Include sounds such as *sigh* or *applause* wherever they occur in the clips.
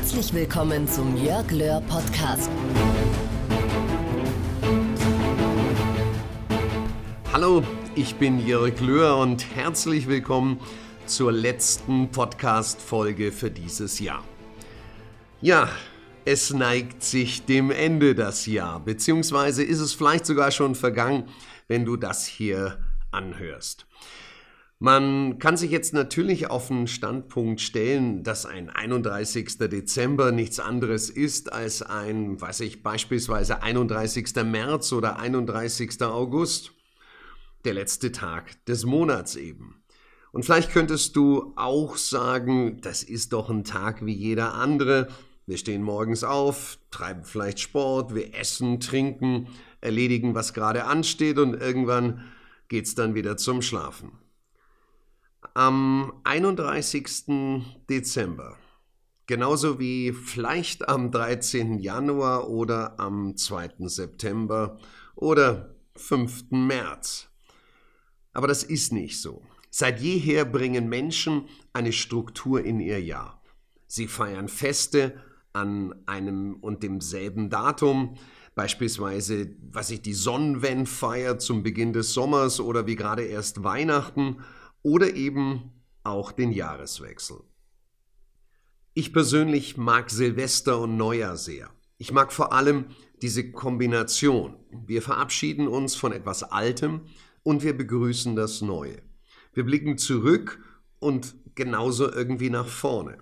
Herzlich willkommen zum Jörg Löhr Podcast. Hallo, ich bin Jörg Löhr und herzlich willkommen zur letzten Podcast-Folge für dieses Jahr. Ja, es neigt sich dem Ende das Jahr, beziehungsweise ist es vielleicht sogar schon vergangen, wenn du das hier anhörst. Man kann sich jetzt natürlich auf den Standpunkt stellen, dass ein 31. Dezember nichts anderes ist als ein, weiß ich, beispielsweise 31. März oder 31. August. Der letzte Tag des Monats eben. Und vielleicht könntest du auch sagen, das ist doch ein Tag wie jeder andere. Wir stehen morgens auf, treiben vielleicht Sport, wir essen, trinken, erledigen, was gerade ansteht und irgendwann geht's dann wieder zum Schlafen. Am 31. Dezember, genauso wie vielleicht am 13. Januar oder am 2. September oder 5. März. Aber das ist nicht so. Seit jeher bringen Menschen eine Struktur in ihr Jahr. Sie feiern Feste an einem und demselben Datum, beispielsweise, was ich die Sonnenwendfeier zum Beginn des Sommers oder wie gerade erst Weihnachten oder eben auch den Jahreswechsel. Ich persönlich mag Silvester und Neujahr sehr. Ich mag vor allem diese Kombination. Wir verabschieden uns von etwas Altem und wir begrüßen das Neue. Wir blicken zurück und genauso irgendwie nach vorne.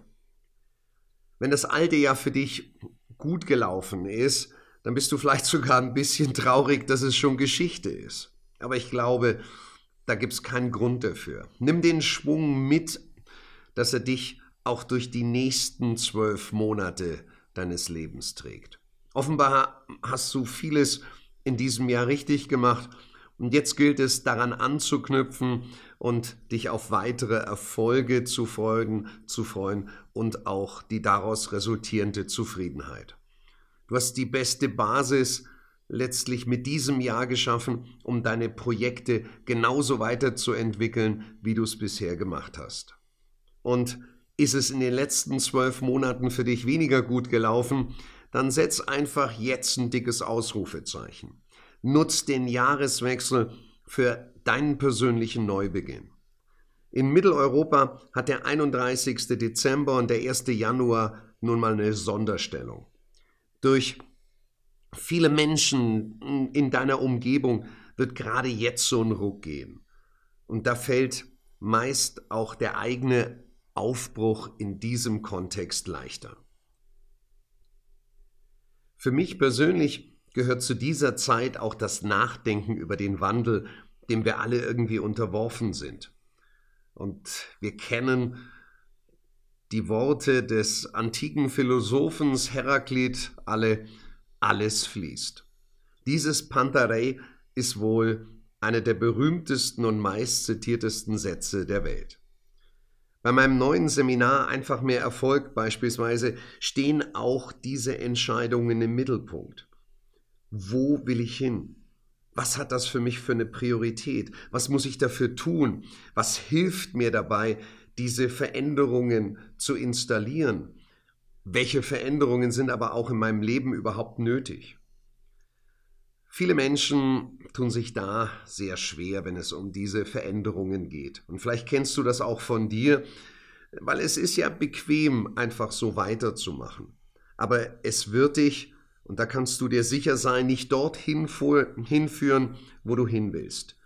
Wenn das alte Jahr für dich gut gelaufen ist, dann bist du vielleicht *laughs* sogar ein bisschen traurig, dass es schon Geschichte ist. Aber ich glaube, da gibt es keinen Grund dafür. Nimm den Schwung mit, dass er dich auch durch die nächsten zwölf Monate deines Lebens trägt. Offenbar hast du vieles in diesem Jahr richtig gemacht und jetzt gilt es daran anzuknüpfen und dich auf weitere Erfolge zu freuen, zu freuen und auch die daraus resultierende Zufriedenheit. Du hast die beste Basis letztlich mit diesem Jahr geschaffen, um deine Projekte genauso weiterzuentwickeln, wie du es bisher gemacht hast. Und ist es in den letzten zwölf Monaten für dich weniger gut gelaufen, dann setz einfach jetzt ein dickes Ausrufezeichen. Nutz den Jahreswechsel für deinen persönlichen Neubeginn. In Mitteleuropa hat der 31. Dezember und der 1. Januar nun mal eine Sonderstellung. Durch viele Menschen in deiner Umgebung wird gerade jetzt so ein Ruck gehen. Und da fällt meist auch der eigene Aufbruch in diesem Kontext leichter. Für mich persönlich gehört zu dieser Zeit auch das Nachdenken über den Wandel, dem wir alle irgendwie unterworfen sind. Und wir kennen die Worte des antiken Philosophens Heraklit alle, alles fließt. Dieses Pantarei ist wohl einer der berühmtesten und meistzitiertesten Sätze der Welt. Bei meinem neuen Seminar Einfach mehr Erfolg beispielsweise stehen auch diese Entscheidungen im Mittelpunkt. Wo will ich hin? Was hat das für mich für eine Priorität? Was muss ich dafür tun? Was hilft mir dabei, diese Veränderungen zu installieren? Welche Veränderungen sind aber auch in meinem Leben überhaupt nötig? Viele Menschen tun sich da sehr schwer, wenn es um diese Veränderungen geht. Und vielleicht kennst du das auch von dir, weil es ist ja bequem, einfach so weiterzumachen. Aber es wird dich, und da kannst du dir sicher sein, nicht dorthin hinführen, wo du hin willst.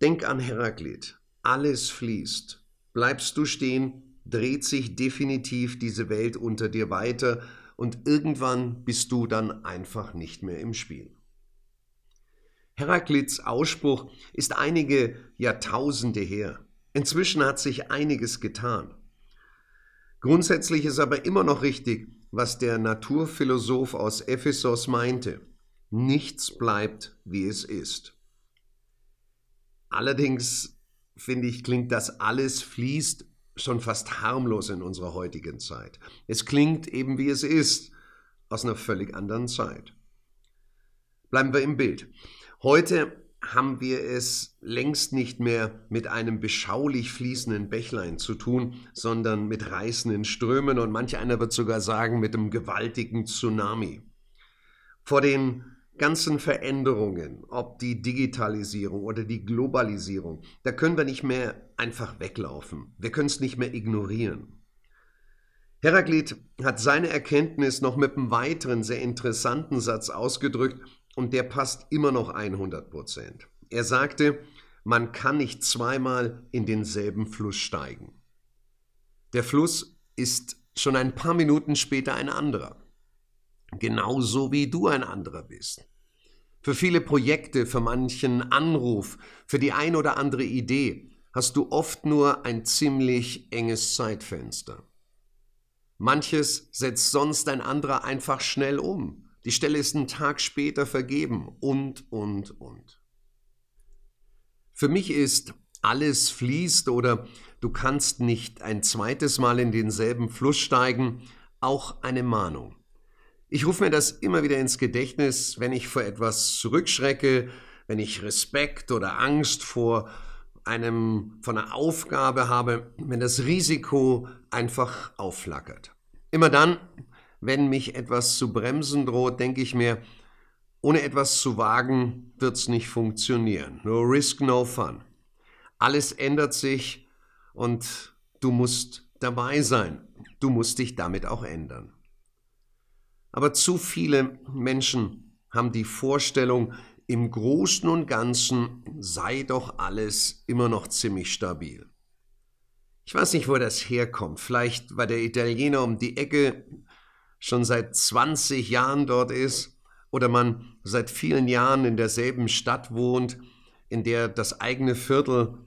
Denk an Heraklit. Alles fließt. Bleibst du stehen, dreht sich definitiv diese Welt unter dir weiter und irgendwann bist du dann einfach nicht mehr im Spiel. Heraklits Ausspruch ist einige Jahrtausende her. Inzwischen hat sich einiges getan. Grundsätzlich ist aber immer noch richtig, was der Naturphilosoph aus Ephesos meinte. Nichts bleibt, wie es ist. Allerdings finde ich, klingt das alles fließt schon fast harmlos in unserer heutigen Zeit. Es klingt eben wie es ist, aus einer völlig anderen Zeit. Bleiben wir im Bild. Heute haben wir es längst nicht mehr mit einem beschaulich fließenden Bächlein zu tun, sondern mit reißenden Strömen und manch einer wird sogar sagen mit einem gewaltigen Tsunami. Vor den ganzen Veränderungen, ob die Digitalisierung oder die Globalisierung, da können wir nicht mehr einfach weglaufen. Wir können es nicht mehr ignorieren. Heraklit hat seine Erkenntnis noch mit einem weiteren sehr interessanten Satz ausgedrückt, und der passt immer noch 100 Prozent. Er sagte, man kann nicht zweimal in denselben Fluss steigen. Der Fluss ist schon ein paar Minuten später ein anderer. Genauso wie du ein anderer bist. Für viele Projekte, für manchen Anruf, für die ein oder andere Idee hast du oft nur ein ziemlich enges Zeitfenster. Manches setzt sonst ein anderer einfach schnell um. Die Stelle ist einen Tag später vergeben und, und, und. Für mich ist alles fließt oder du kannst nicht ein zweites Mal in denselben Fluss steigen, auch eine Mahnung. Ich rufe mir das immer wieder ins Gedächtnis, wenn ich vor etwas zurückschrecke, wenn ich Respekt oder Angst vor einem, von einer Aufgabe habe, wenn das Risiko einfach aufflackert. Immer dann, wenn mich etwas zu bremsen droht, denke ich mir, ohne etwas zu wagen, wird es nicht funktionieren. No risk, no fun. Alles ändert sich und du musst dabei sein. Du musst dich damit auch ändern. Aber zu viele Menschen haben die Vorstellung, im Großen und Ganzen sei doch alles immer noch ziemlich stabil. Ich weiß nicht, wo das herkommt. Vielleicht, weil der Italiener um die Ecke schon seit 20 Jahren dort ist oder man seit vielen Jahren in derselben Stadt wohnt, in der das eigene Viertel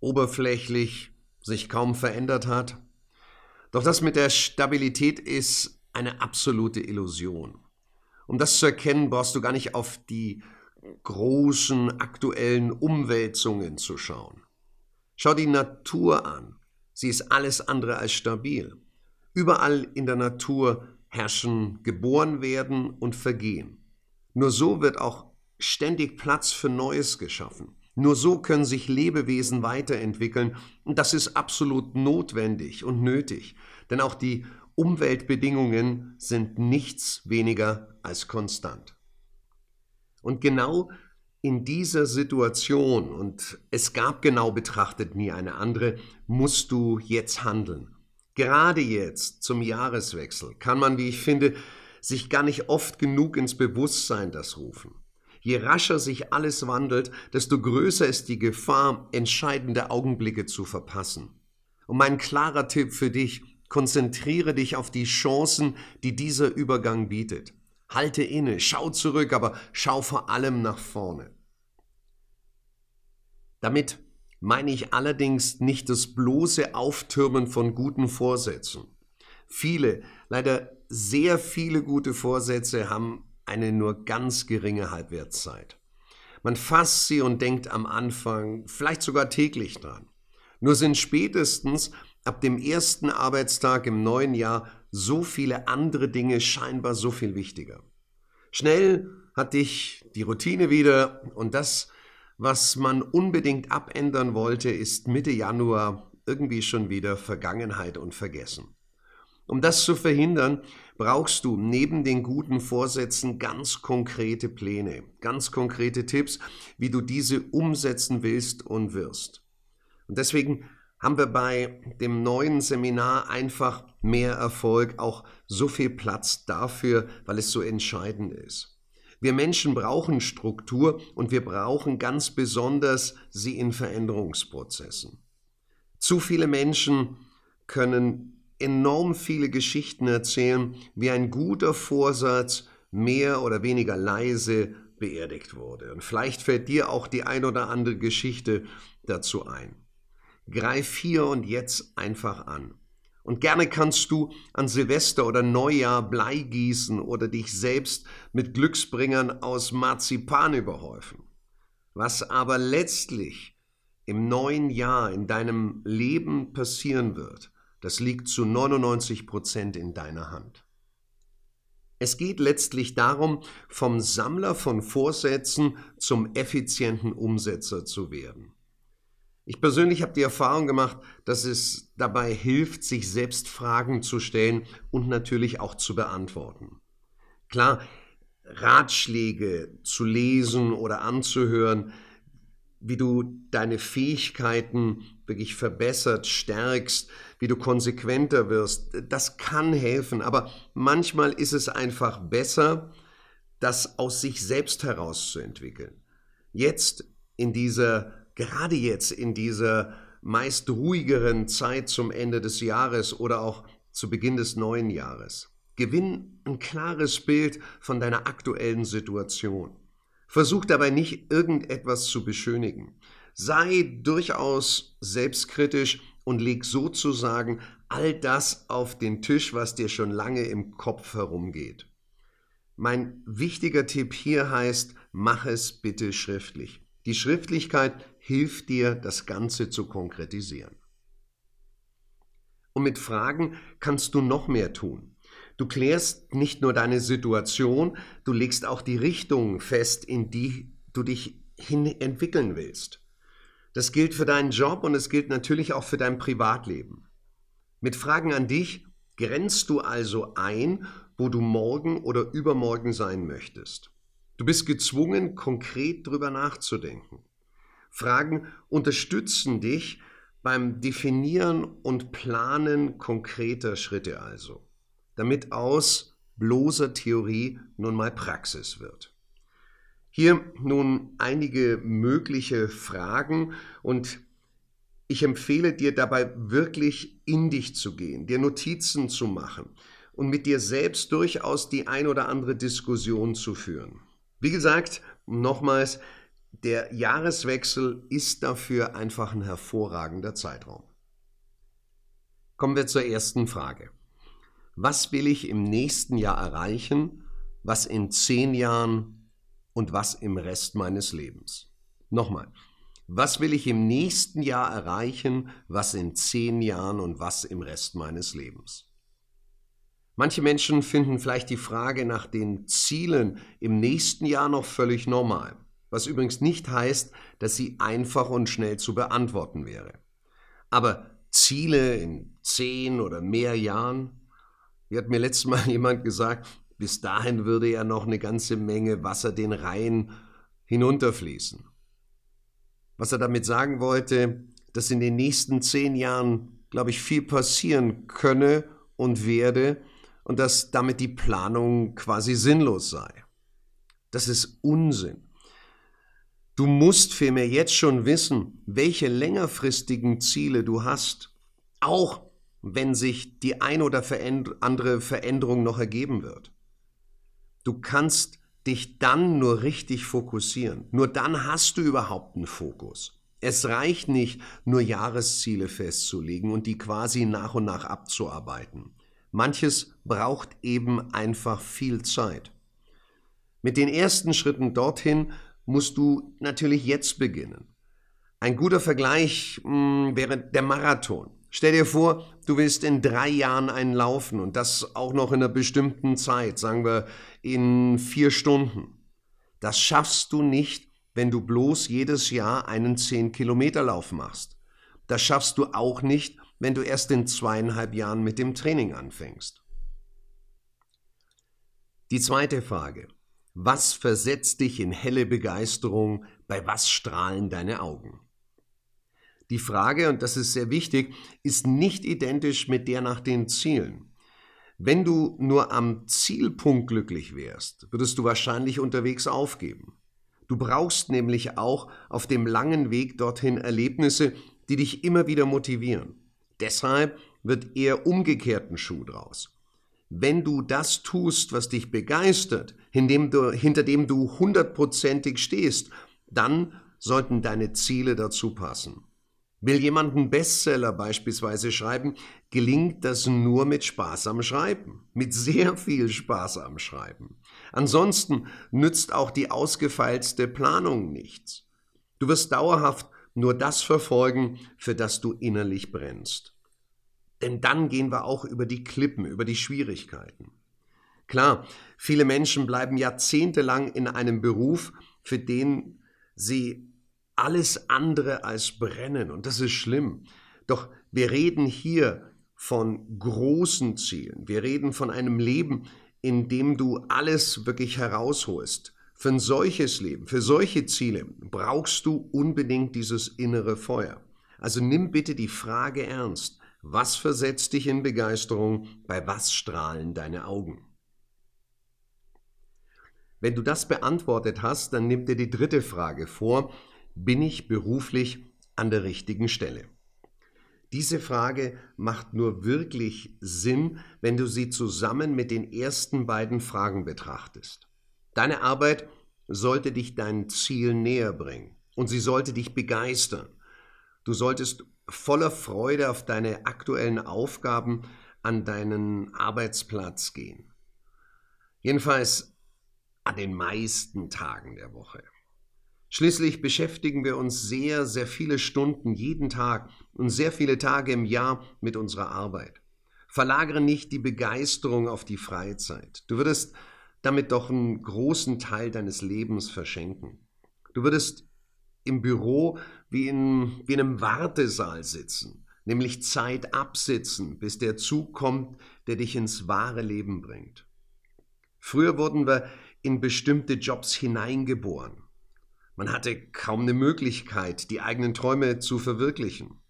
oberflächlich sich kaum verändert hat. Doch das mit der Stabilität ist eine absolute Illusion. Um das zu erkennen, brauchst du gar nicht auf die großen aktuellen Umwälzungen zu schauen. Schau die Natur an. Sie ist alles andere als stabil. Überall in der Natur herrschen geboren werden und vergehen. Nur so wird auch ständig Platz für Neues geschaffen. Nur so können sich Lebewesen weiterentwickeln und das ist absolut notwendig und nötig, denn auch die Umweltbedingungen sind nichts weniger als konstant. Und genau in dieser Situation, und es gab genau betrachtet nie eine andere, musst du jetzt handeln. Gerade jetzt zum Jahreswechsel kann man, wie ich finde, sich gar nicht oft genug ins Bewusstsein das rufen. Je rascher sich alles wandelt, desto größer ist die Gefahr, entscheidende Augenblicke zu verpassen. Und mein klarer Tipp für dich, konzentriere dich auf die Chancen, die dieser Übergang bietet. Halte inne, schau zurück, aber schau vor allem nach vorne. Damit meine ich allerdings nicht das bloße Auftürmen von guten Vorsätzen. Viele, leider sehr viele gute Vorsätze haben eine nur ganz geringe Halbwertszeit. Man fasst sie und denkt am Anfang, vielleicht sogar täglich dran. Nur sind spätestens ab dem ersten Arbeitstag im neuen Jahr so viele andere Dinge scheinbar so viel wichtiger. Schnell hat dich die Routine wieder und das was man unbedingt abändern wollte, ist Mitte Januar irgendwie schon wieder Vergangenheit und vergessen. Um das zu verhindern, brauchst du neben den guten Vorsätzen ganz konkrete Pläne, ganz konkrete Tipps, wie du diese umsetzen willst und wirst. Und deswegen haben wir bei dem neuen Seminar einfach mehr Erfolg, auch so viel Platz dafür, weil es so entscheidend ist. Wir Menschen brauchen Struktur und wir brauchen ganz besonders sie in Veränderungsprozessen. Zu viele Menschen können enorm viele Geschichten erzählen, wie ein guter Vorsatz mehr oder weniger leise beerdigt wurde. Und vielleicht fällt dir auch die ein oder andere Geschichte dazu ein. Greif hier und jetzt einfach an. Und gerne kannst du an Silvester oder Neujahr Blei gießen oder dich selbst mit Glücksbringern aus Marzipan überhäufen. Was aber letztlich im neuen Jahr in deinem Leben passieren wird, das liegt zu 99 Prozent in deiner Hand. Es geht letztlich darum, vom Sammler von Vorsätzen zum effizienten Umsetzer zu werden. Ich persönlich habe die Erfahrung gemacht, dass es dabei hilft, sich selbst Fragen zu stellen und natürlich auch zu beantworten. Klar, Ratschläge zu lesen oder anzuhören, wie du deine Fähigkeiten wirklich verbessert, stärkst, wie du konsequenter wirst, das kann helfen. Aber manchmal ist es einfach besser, das aus sich selbst herauszuentwickeln. Jetzt in dieser, gerade jetzt in dieser meist ruhigeren Zeit zum Ende des Jahres oder auch zu Beginn des neuen Jahres. Gewinn ein klares Bild von deiner aktuellen Situation. Versuch dabei nicht irgendetwas zu beschönigen. Sei durchaus selbstkritisch und leg sozusagen all das auf den Tisch, was dir schon lange im Kopf herumgeht. Mein wichtiger Tipp hier heißt, mach es bitte schriftlich. Die Schriftlichkeit hilft dir, das Ganze zu konkretisieren. Und mit Fragen kannst du noch mehr tun. Du klärst nicht nur deine Situation, du legst auch die Richtung fest, in die du dich hin entwickeln willst. Das gilt für deinen Job und es gilt natürlich auch für dein Privatleben. Mit Fragen an dich grenzt du also ein, wo du morgen oder übermorgen sein möchtest. Du bist gezwungen, konkret drüber nachzudenken. Fragen unterstützen dich beim Definieren und Planen konkreter Schritte also damit aus bloßer Theorie nun mal Praxis wird. Hier nun einige mögliche Fragen und ich empfehle dir dabei wirklich in dich zu gehen, dir Notizen zu machen und mit dir selbst durchaus die ein oder andere Diskussion zu führen. Wie gesagt, nochmals, der Jahreswechsel ist dafür einfach ein hervorragender Zeitraum. Kommen wir zur ersten Frage. Was will ich im nächsten Jahr erreichen, was in zehn Jahren und was im Rest meines Lebens? Nochmal, was will ich im nächsten Jahr erreichen, was in zehn Jahren und was im Rest meines Lebens? Manche Menschen finden vielleicht die Frage nach den Zielen im nächsten Jahr noch völlig normal, was übrigens nicht heißt, dass sie einfach und schnell zu beantworten wäre. Aber Ziele in zehn oder mehr Jahren, wie hat mir letztes Mal *laughs* jemand gesagt, bis dahin würde ja noch eine ganze Menge Wasser den Rhein hinunterfließen. Was er damit sagen wollte, dass in den nächsten zehn Jahren, glaube ich, viel passieren könne und werde und dass damit die Planung quasi sinnlos sei. Das ist Unsinn. Du musst vielmehr jetzt schon wissen, welche längerfristigen Ziele du hast, auch wenn sich die ein oder andere Veränderung noch ergeben wird. Du kannst dich dann nur richtig fokussieren. Nur dann hast du überhaupt einen Fokus. Es reicht nicht, nur Jahresziele festzulegen und die quasi nach und nach abzuarbeiten. Manches braucht eben einfach viel Zeit. Mit den ersten Schritten dorthin musst du natürlich jetzt beginnen. Ein guter Vergleich mh, hm, wäre der Marathon. Stell dir vor, du willst in drei Jahren einen laufen und das auch noch in einer bestimmten Zeit, sagen wir in vier Stunden. Das schaffst du nicht, wenn du bloß jedes Jahr einen 10-Kilometer-Lauf machst. Das schaffst du auch nicht, wenn du erst in zweieinhalb Jahren mit dem Training anfängst. Die zweite Frage. Was versetzt dich in helle Begeisterung? Bei was strahlen deine Augen? Die Frage, und das ist sehr wichtig, ist nicht identisch mit der nach den Zielen. Wenn du nur am Zielpunkt glücklich wärst, würdest du wahrscheinlich unterwegs aufgeben. Du brauchst nämlich auch auf dem langen Weg dorthin Erlebnisse, die dich immer wieder motivieren. Deshalb wird eher umgekehrten Schuh draus. Wenn du das tust, was dich begeistert, du, hinter dem du hundertprozentig stehst, dann sollten deine Ziele dazu passen. Will jemand einen Bestseller beispielsweise schreiben, gelingt das nur mit Spaß am Schreiben, mit sehr viel Spaß am Schreiben. Ansonsten nützt auch die ausgefeilste Planung nichts. Du wirst dauerhaft nur das verfolgen, für das du innerlich brennst. Denn dann gehen wir auch über die Klippen, über die Schwierigkeiten. Klar, viele Menschen bleiben jahrzehntelang in einem Beruf, für den sie alles andere als brennen. Und das ist schlimm. Doch wir reden hier von großen Zielen. Wir reden von einem Leben, in dem du alles wirklich herausholst. Für ein solches Leben, für solche Ziele brauchst du unbedingt dieses innere Feuer. Also nimm bitte die Frage ernst. Was versetzt dich in Begeisterung? Bei was strahlen deine Augen? Wenn du das beantwortet hast, dann nimm dir die dritte Frage vor. Bin ich beruflich an der richtigen Stelle? Diese Frage macht nur wirklich Sinn, wenn du sie zusammen mit den ersten beiden Fragen betrachtest. Deine Arbeit sollte dich dein Ziel näher bringen und sie sollte dich begeistern. Du solltest voller Freude auf deine aktuellen Aufgaben an deinen Arbeitsplatz gehen. Jedenfalls an den meisten Tagen der Woche. Schließlich beschäftigen wir uns sehr, sehr viele Stunden jeden Tag und sehr viele Tage im Jahr mit unserer Arbeit. Verlagere nicht die Begeisterung auf die Freizeit. Du würdest damit doch einen großen Teil deines Lebens verschenken. Du würdest im Büro wie in, wie in einem Wartesaal sitzen, nämlich Zeit absitzen, bis der Zug kommt, der dich ins wahre Leben bringt. Früher wurden wir in bestimmte Jobs hineingeboren. Man hatte kaum eine Möglichkeit, die eigenen Träume zu verwirklichen.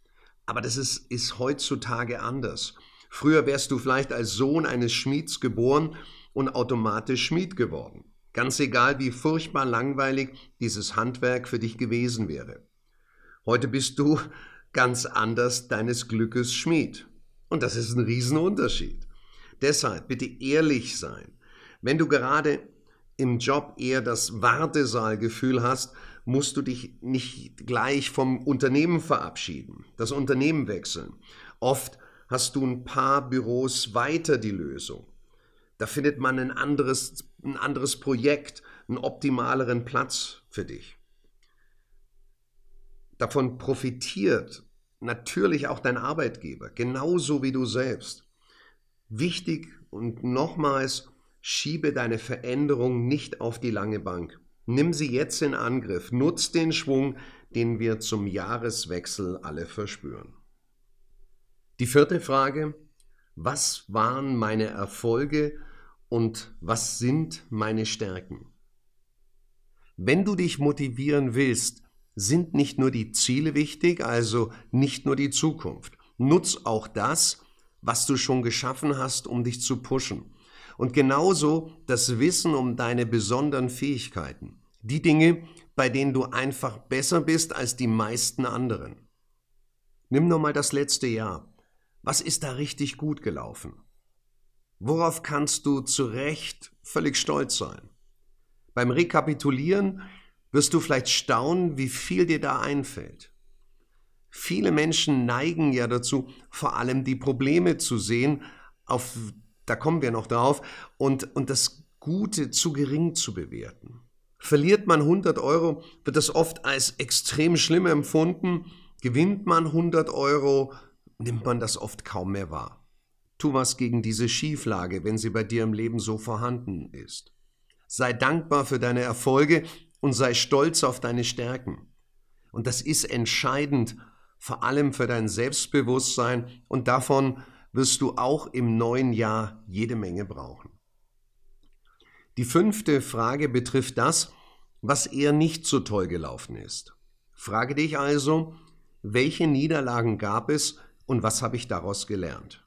Aber das ist, ist heutzutage anders. Früher wärst du vielleicht als Sohn eines Schmieds geboren und automatisch Schmied geworden. Ganz egal, wie furchtbar langweilig dieses Handwerk für dich gewesen wäre. Heute bist du ganz anders deines Glückes Schmied. Und das ist ein Riesenunterschied. Deshalb bitte ehrlich sein. Wenn du gerade im Job eher das Wartesaalgefühl hast, musst du dich nicht gleich vom Unternehmen verabschieden, das Unternehmen wechseln. Oft hast du ein paar Büros weiter die Lösung. Da findet man ein anderes, ein anderes Projekt, einen optimaleren Platz für dich. Davon profitiert natürlich auch dein Arbeitgeber, genauso wie du selbst. Wichtig und nochmals, Schiebe deine Veränderung nicht auf die lange Bank. Nimm sie jetzt in Angriff. Nutz den Schwung, den wir zum Jahreswechsel alle verspüren. Die vierte Frage. Was waren meine Erfolge und was sind meine Stärken? Wenn du dich motivieren willst, sind nicht nur die Ziele wichtig, also nicht nur die Zukunft. Nutz auch das, was du schon geschaffen hast, um dich zu pushen. Und genauso das Wissen um deine besonderen Fähigkeiten. Die Dinge, bei denen du einfach besser bist als die meisten anderen. Nimm nur mal das letzte Jahr. Was ist da richtig gut gelaufen? Worauf kannst du zu Recht völlig stolz sein? Beim Rekapitulieren wirst du vielleicht staunen, wie viel dir da einfällt. Viele Menschen neigen ja dazu, vor allem die Probleme zu sehen, auf da kommen wir noch drauf, und, und das Gute zu gering zu bewerten. Verliert man 100 Euro, wird das oft als extrem schlimm empfunden. Gewinnt man 100 Euro, nimmt man das oft kaum mehr wahr. Tu was gegen diese Schieflage, wenn sie bei dir im Leben so vorhanden ist. Sei dankbar für deine Erfolge und sei stolz auf deine Stärken. Und das ist entscheidend, vor allem für dein Selbstbewusstsein und davon wirst du auch im neuen Jahr jede Menge brauchen. Die fünfte Frage betrifft das, was eher nicht so toll gelaufen ist. Frage dich also, welche Niederlagen gab es und was habe ich daraus gelernt?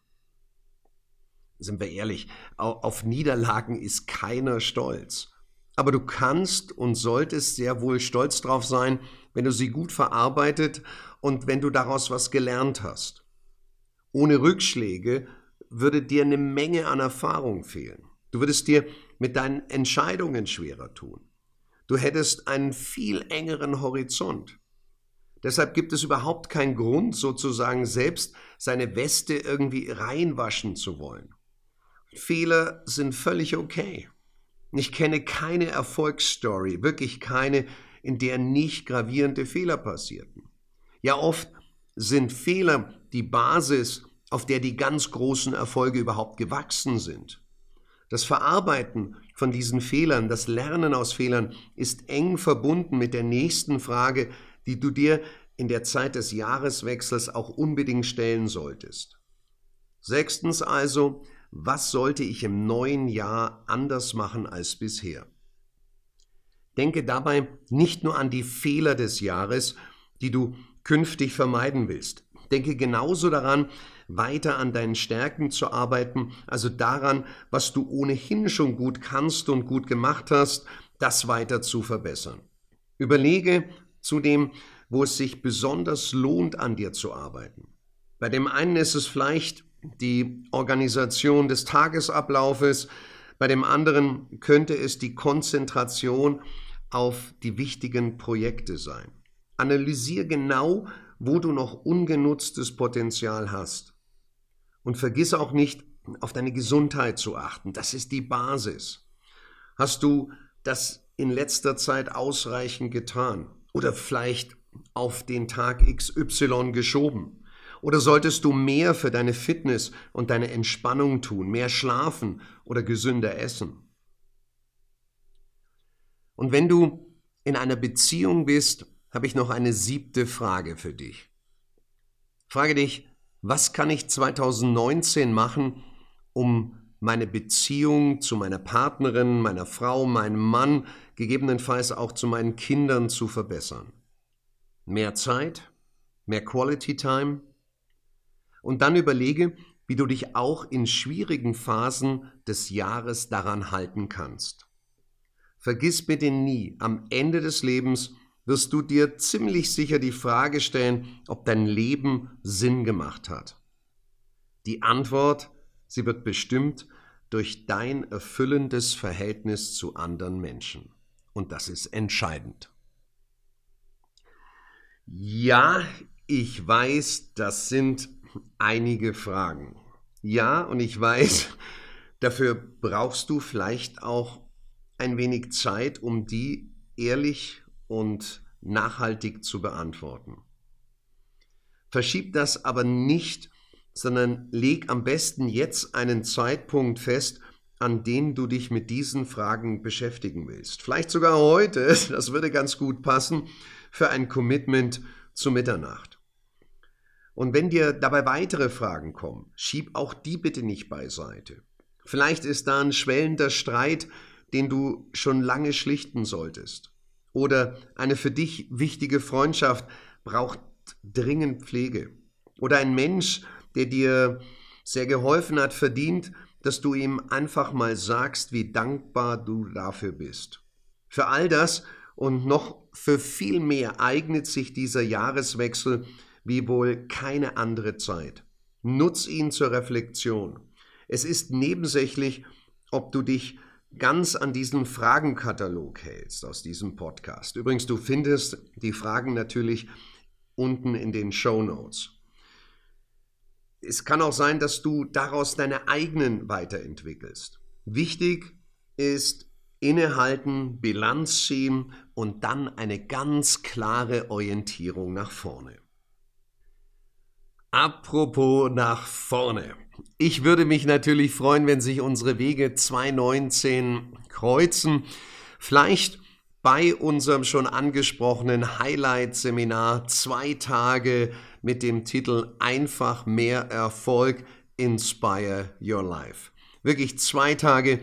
Sind wir ehrlich, auf Niederlagen ist keiner stolz. Aber du kannst und solltest sehr wohl stolz drauf sein, wenn du sie gut verarbeitet und wenn du daraus was gelernt hast. Ohne Rückschläge würde dir eine Menge an Erfahrung fehlen. Du würdest dir mit deinen Entscheidungen schwerer tun. Du hättest einen viel engeren Horizont. Deshalb gibt es überhaupt keinen Grund, sozusagen selbst seine Weste irgendwie reinwaschen zu wollen. Fehler sind völlig okay. Ich kenne keine Erfolgsstory, wirklich keine, in der nicht gravierende Fehler passierten. Ja, oft sind Fehler die Basis, auf der die ganz großen Erfolge überhaupt gewachsen sind. Das Verarbeiten von diesen Fehlern, das Lernen aus Fehlern ist eng verbunden mit der nächsten Frage, die du dir in der Zeit des Jahreswechsels auch unbedingt stellen solltest. Sechstens also, was sollte ich im neuen Jahr anders machen als bisher? Denke dabei nicht nur an die Fehler des Jahres, die du künftig vermeiden willst. Denke genauso daran, weiter an deinen Stärken zu arbeiten, also daran, was du ohnehin schon gut kannst und gut gemacht hast, das weiter zu verbessern. Überlege zudem, wo es sich besonders lohnt, an dir zu arbeiten. Bei dem einen ist es vielleicht die Organisation des Tagesablaufes, bei dem anderen könnte es die Konzentration auf die wichtigen Projekte sein. Analysier genau, wo du noch ungenutztes Potenzial hast. Und vergiss auch nicht, auf deine Gesundheit zu achten. Das ist die Basis. Hast du das in letzter Zeit ausreichend getan? Oder vielleicht auf den Tag XY geschoben? Oder solltest du mehr für deine Fitness und deine Entspannung tun, mehr schlafen oder gesünder essen? Und wenn du in einer Beziehung bist, habe ich noch eine siebte Frage für dich. Frage dich, was kann ich 2019 machen, um meine Beziehung zu meiner Partnerin, meiner Frau, meinem Mann, gegebenenfalls auch zu meinen Kindern zu verbessern? Mehr Zeit? Mehr Quality Time? Und dann überlege, wie du dich auch in schwierigen Phasen des Jahres daran halten kannst. Vergiss bitte nie, am Ende des Lebens wirst du dir ziemlich sicher die Frage stellen, ob dein Leben Sinn gemacht hat. Die Antwort, sie wird bestimmt durch dein erfüllendes Verhältnis zu anderen Menschen. Und das ist entscheidend. Ja, ich weiß, das sind einige Fragen. Ja, und ich weiß, *laughs* dafür brauchst du vielleicht auch ein wenig Zeit, um die ehrlich und nachhaltig zu beantworten. Verschieb das aber nicht, sondern leg am besten jetzt einen Zeitpunkt fest, an dem du dich mit diesen Fragen beschäftigen willst. Vielleicht sogar heute, *laughs* das würde ganz gut passen, für ein Commitment zu Mitternacht. Und wenn dir dabei weitere Fragen kommen, schieb auch die bitte nicht beiseite. Vielleicht ist da ein schwellender Streit, den du schon lange schlichten solltest. Oder eine für dich wichtige Freundschaft braucht dringend Pflege. Oder ein Mensch, der dir sehr geholfen hat, verdient, dass du ihm einfach mal sagst, wie dankbar du dafür bist. Für all das und noch für viel mehr eignet sich dieser Jahreswechsel wie wohl keine andere Zeit. Nutz ihn zur Reflexion. Es ist nebensächlich, ob du dich ganz an diesen Fragenkatalog hältst aus diesem Podcast. Übrigens, du findest die Fragen natürlich unten in den Show Notes. Es kann auch sein, dass du daraus deine eigenen weiterentwickelst. Wichtig ist innehalten, Bilanz ziehen und dann eine ganz klare Orientierung nach vorne. Apropos nach vorne. Ich würde mich natürlich freuen, wenn sich unsere Wege 2019 kreuzen. Vielleicht bei unserem schon angesprochenen Highlight-Seminar zwei Tage mit dem Titel Einfach mehr Erfolg, Inspire Your Life. Wirklich zwei Tage,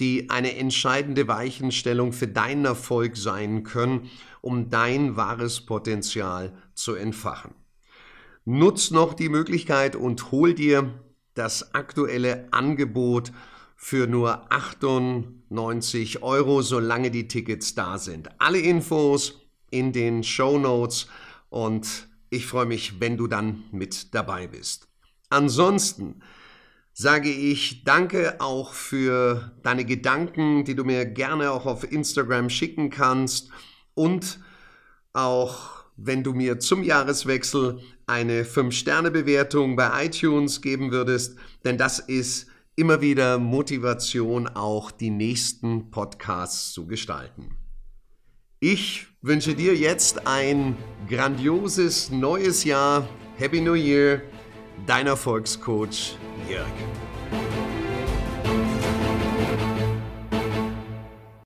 die eine entscheidende Weichenstellung für deinen Erfolg sein können, um dein wahres Potenzial zu entfachen. Nutz noch die Möglichkeit und hol dir das aktuelle Angebot für nur 98 Euro, solange die Tickets da sind. Alle Infos in den Show Notes und ich freue mich, wenn du dann mit dabei bist. Ansonsten sage ich danke auch für deine Gedanken, die du mir gerne auch auf Instagram schicken kannst und auch wenn du mir zum Jahreswechsel eine 5-Sterne-Bewertung bei iTunes geben würdest, denn das ist immer wieder Motivation, auch die nächsten Podcasts zu gestalten. Ich wünsche dir jetzt ein grandioses neues Jahr. Happy New Year, dein Erfolgscoach Jörg.